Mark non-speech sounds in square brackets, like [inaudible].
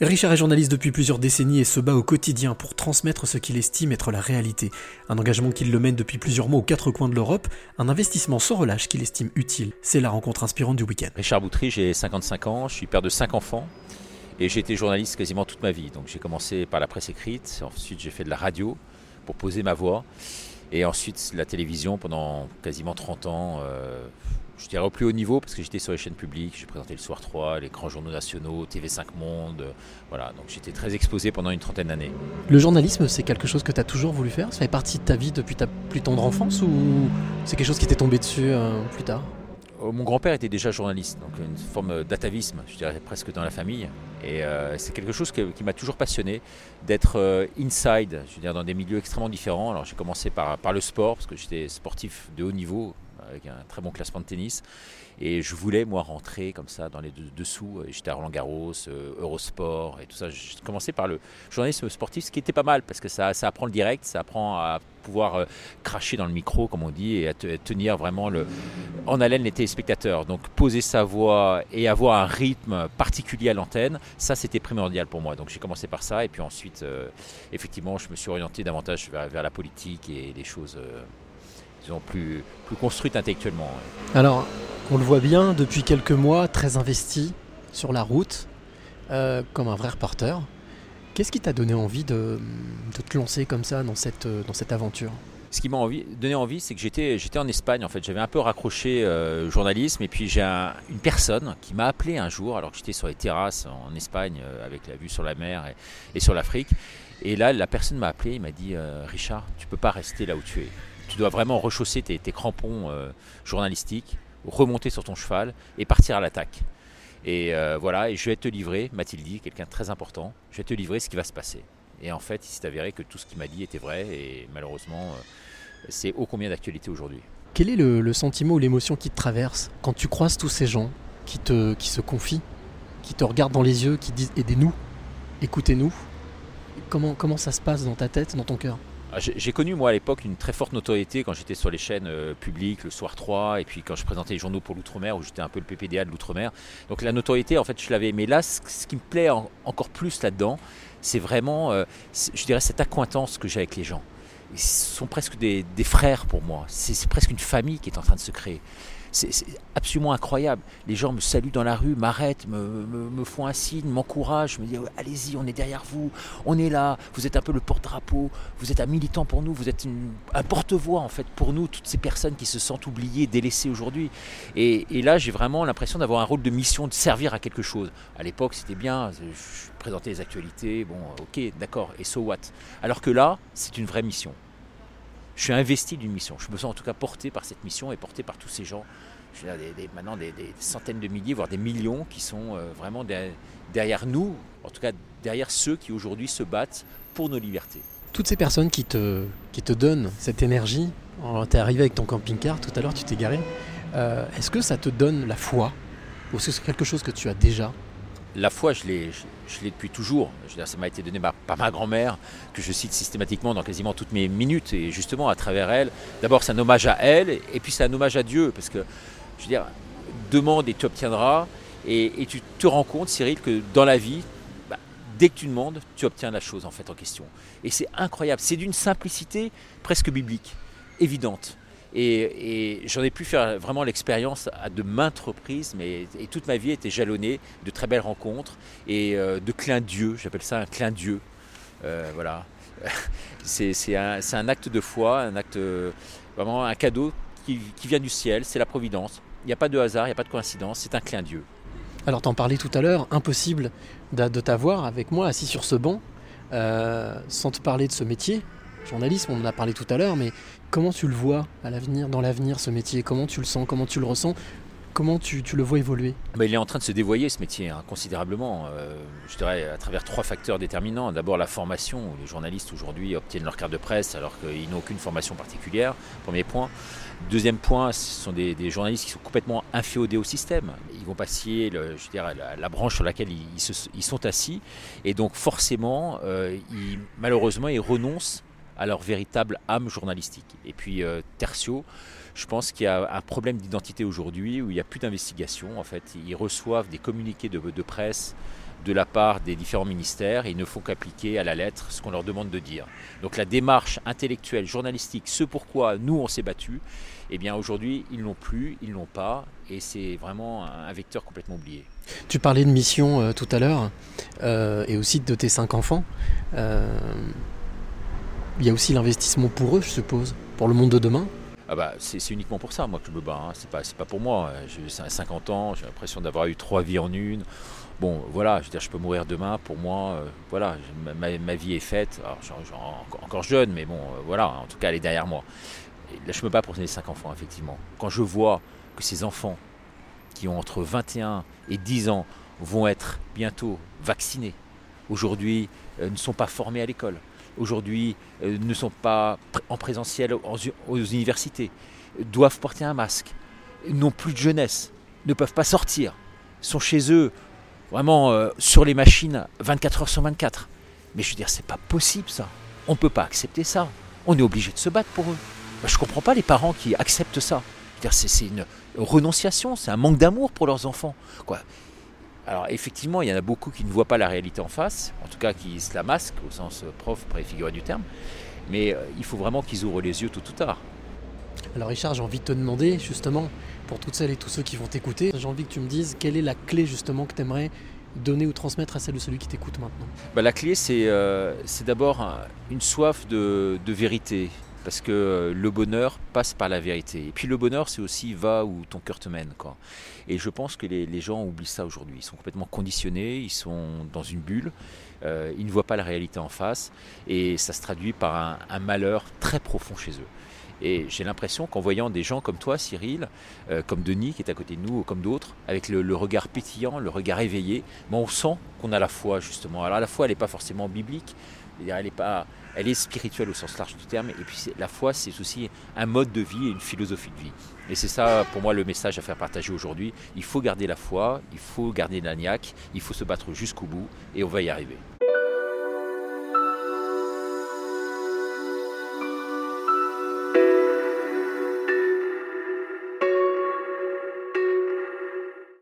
Richard est journaliste depuis plusieurs décennies et se bat au quotidien pour transmettre ce qu'il estime être la réalité. Un engagement qu'il le mène depuis plusieurs mois aux quatre coins de l'Europe, un investissement sans relâche qu'il estime utile. C'est la rencontre inspirante du week-end. Richard Boutry, j'ai 55 ans, je suis père de 5 enfants et j'ai été journaliste quasiment toute ma vie. Donc j'ai commencé par la presse écrite, ensuite j'ai fait de la radio pour poser ma voix et ensuite la télévision pendant quasiment 30 ans. Euh, je dirais au plus haut niveau parce que j'étais sur les chaînes publiques, j'ai présenté le Soir 3, les grands journaux nationaux, TV5 Monde, euh, voilà, donc j'étais très exposé pendant une trentaine d'années. Le journalisme, c'est quelque chose que tu as toujours voulu faire? Ça fait partie de ta vie depuis ta plus tendre enfance ou c'est quelque chose qui t'est tombé dessus euh, plus tard? Oh, mon grand-père était déjà journaliste, donc une forme d'atavisme, je dirais presque dans la famille. Et euh, c'est quelque chose qui m'a toujours passionné, d'être inside, je veux dire, dans des milieux extrêmement différents. Alors j'ai commencé par, par le sport, parce que j'étais sportif de haut niveau, avec un très bon classement de tennis. Et je voulais, moi, rentrer comme ça dans les dessous. J'étais à Roland Garros, euh, Eurosport et tout ça. J'ai commencé par le journalisme sportif, ce qui était pas mal parce que ça, ça apprend le direct, ça apprend à pouvoir euh, cracher dans le micro, comme on dit, et à, tenir vraiment en haleine les téléspectateurs. Donc poser sa voix et avoir un rythme particulier à l'antenne, ça c'était primordial pour moi. Donc j'ai commencé par ça et puis ensuite, euh, effectivement, je me suis orienté davantage vers, la politique et les choses plus, plus construite intellectuellement. Alors, on le voit bien depuis quelques mois, très investi sur la route, euh, comme un vrai reporter. Qu'est-ce qui t'a donné envie de, te lancer comme ça dans cette, dans cette aventure? Ce qui m'a envie, donné envie, c'est que j'étais, j'étais en Espagne en fait. J'avais un peu raccroché euh, journalisme et puis j'ai une personne qui m'a appelé un jour alors que j'étais sur les terrasses en Espagne euh, avec la vue sur la mer et, et sur l'Afrique. Et là, la personne m'a appelé, il m'a dit Richard, tu peux pas rester là où tu es tu dois vraiment rechausser tes, crampons euh, journalistiques, remonter sur ton cheval et partir à l'attaque. Et euh, voilà, et je vais te livrer, m'a-t-il dit, quelqu'un de très important, je vais te livrer ce qui va se passer. Et en fait, il s'est avéré que tout ce qu'il m'a dit était vrai, et malheureusement, euh, c'est ô combien d'actualité aujourd'hui. Quel est le, sentiment ou l'émotion qui te traverse quand tu croises tous ces gens qui, te, qui se confient, qui te regardent dans les yeux, qui disent aidez-nous, écoutez-nous comment, comment ça se passe dans ta tête, dans ton cœur? J'ai connu moi à l'époque une très forte notoriété quand j'étais sur les chaînes euh, publiques, le soir 3, et puis quand je présentais les journaux pour l'outre-mer, où j'étais un peu le PPDA de l'outre-mer. Donc la notoriété, en fait, je l'avais. Mais là, ce, qui me plaît encore plus là-dedans, c'est vraiment, euh, je dirais, cette accointance que j'ai avec les gens. Ils sont presque des frères pour moi. C'est presque une famille qui est en train de se créer. C'est absolument incroyable. Les gens me saluent dans la rue, m'arrêtent, me, font un signe, m'encouragent, me disent allez-y, on est derrière vous, on est là, vous êtes un peu le porte-drapeau, vous êtes un militant pour nous, vous êtes un porte-voix en fait pour nous, toutes ces personnes qui se sentent oubliées, délaissées aujourd'hui. Et, là, j'ai vraiment l'impression d'avoir un rôle de mission, de servir à quelque chose. À l'époque, c'était bien, je présentais les actualités, bon, ok, d'accord, et so what Alors que là, c'est une vraie mission je suis investi d'une mission. Je me sens en tout cas porté par cette mission et porté par tous ces gens. Je maintenant des, centaines de milliers, voire des millions qui sont euh, vraiment derrière, nous, en tout cas derrière ceux qui aujourd'hui se battent pour nos libertés. Toutes ces personnes qui te, qui te donnent cette énergie, tu es arrivé avec ton camping-car, tout à l'heure tu t'es garé, euh, est-ce que ça te donne la foi? Ou est-ce que c'est quelque chose que tu as déjà la foi, je l'ai, je, l'ai depuis toujours. Ça m'a été donné par ma grand-mère, que je cite systématiquement dans quasiment toutes mes minutes. Et justement, à travers elle, d'abord, c'est un hommage à elle, et puis c'est un hommage à Dieu. Parce que, je veux dire, demande et tu obtiendras. Et, tu te rends compte, Cyril, que dans la vie, bah, dès que tu demandes, tu obtiens la chose en fait en question. Et c'est incroyable. C'est d'une simplicité presque biblique, évidente. Et, j'en ai pu faire vraiment l'expérience à de maintes reprises, mais et toute ma vie était jalonnée de très belles rencontres et euh, de clins d'yeux, j'appelle ça un clin d'yeux. Euh, voilà. [laughs] C'est un, acte de foi, un acte, vraiment un cadeau qui, vient du ciel, c'est la providence. Il n'y a pas de hasard, il n'y a pas de coïncidence, c'est un clin d'yeux. Alors t'en parlais tout à l'heure, impossible de, t'avoir avec moi assis sur ce banc euh, sans te parler de ce métier, journalisme, on en a parlé tout à l'heure, mais comment tu le vois à l'avenir, dans l'avenir, ce métier? Comment tu le sens? Comment tu le ressens? Comment tu, le vois évoluer? Bah, Il est en train de se dévoyer ce métier hein, considérablement, euh, je dirais à travers trois facteurs déterminants. D'abord la formation, les journalistes aujourd'hui obtiennent leur carte de presse alors qu'ils n'ont aucune formation particulière, premier point. Deuxième point, ce sont des, journalistes qui sont complètement inféodés au système. Ils vont passer je la, branche sur laquelle ils, sont assis. Et donc forcément, euh, malheureusement, ils renoncent à leur véritable âme journalistique. Et puis, euh, tertio, je pense qu'il y a un problème d'identité aujourd'hui où il n'y a plus d'investigation. En fait, ils reçoivent des communiqués de, presse de la part des différents ministères et ils ne font qu'appliquer à la lettre ce qu'on leur demande de dire. Donc la démarche intellectuelle, journalistique, ce pourquoi nous on s'est battu, eh bien aujourd'hui ils l'ont plus, ils l'ont pas et c'est vraiment un vecteur complètement oublié. Tu parlais de mission euh, tout à l'heure euh, et aussi de tes cinq enfants. Euh, il y a aussi l'investissement pour eux, je suppose, pour le monde de demain. Ah bah, c'est uniquement pour ça, moi, que je me bats. Hein. C'est pas, pas pour moi. J'ai 50 ans, j'ai l'impression d'avoir eu trois vies en une. Bon, voilà, je veux dire, je peux mourir demain. Pour moi, euh, voilà, ma, vie est faite. Alors, encore jeune, mais bon, euh, voilà, en tout cas, elle est derrière moi. là, je me bats pour les cinq enfants, effectivement. Quand je vois que ces enfants qui ont entre 21 et 10 ans vont être bientôt vaccinés, aujourd'hui euh, ne sont pas formés à l'école, aujourd'hui euh, ne sont pas en présentiel aux universités, doivent porter un masque, n'ont plus de jeunesse, ne peuvent pas sortir, sont chez eux vraiment euh, sur les machines 24 heures sur 24. Mais je veux dire, c'est pas possible ça. On ne peut pas accepter ça. On est obligé de se battre pour eux. Je ne comprends pas les parents qui acceptent ça. C'est une renonciation, c'est un manque d'amour pour leurs enfants. Quoi? Alors effectivement, il y en a beaucoup qui ne voient pas la réalité en face, en tout cas qui se la masquent au sens prof préfiguré du terme, mais euh, il faut vraiment qu'ils ouvrent les yeux tout ou tard. Alors Richard, j'ai envie de te demander justement, pour toutes celles et tous ceux qui vont t'écouter, j'ai envie que tu me dises quelle est la clé justement que tu aimerais donner ou transmettre à celle de celui qui t'écoute maintenant? Bah, La clé, c'est euh, d'abord une soif de, de vérité, parce que euh, le bonheur passe par la vérité. Et puis le bonheur, c'est aussi va où ton cœur te mène. Quoi. Et je pense que les, gens oublient ça aujourd'hui. Ils sont complètement conditionnés, ils sont dans une bulle, euh, ils ne voient pas la réalité en face, et ça se traduit par un, malheur très profond chez eux. Et j'ai l'impression qu'en voyant des gens comme toi, Cyril, euh, comme Denis qui est à côté de nous, ou comme d'autres, avec le, regard pétillant, le regard éveillé, ben, on sent qu'on a la foi justement. Alors la foi, elle n'est pas forcément biblique, elle est, pas, elle est spirituelle au sens large du terme. Et puis la foi, c'est aussi un mode de vie et une philosophie de vie. Et c'est ça, pour moi, le message à faire partager aujourd'hui. Il faut garder la foi, il faut garder l'agnac, il faut se battre jusqu'au bout, et on va y arriver.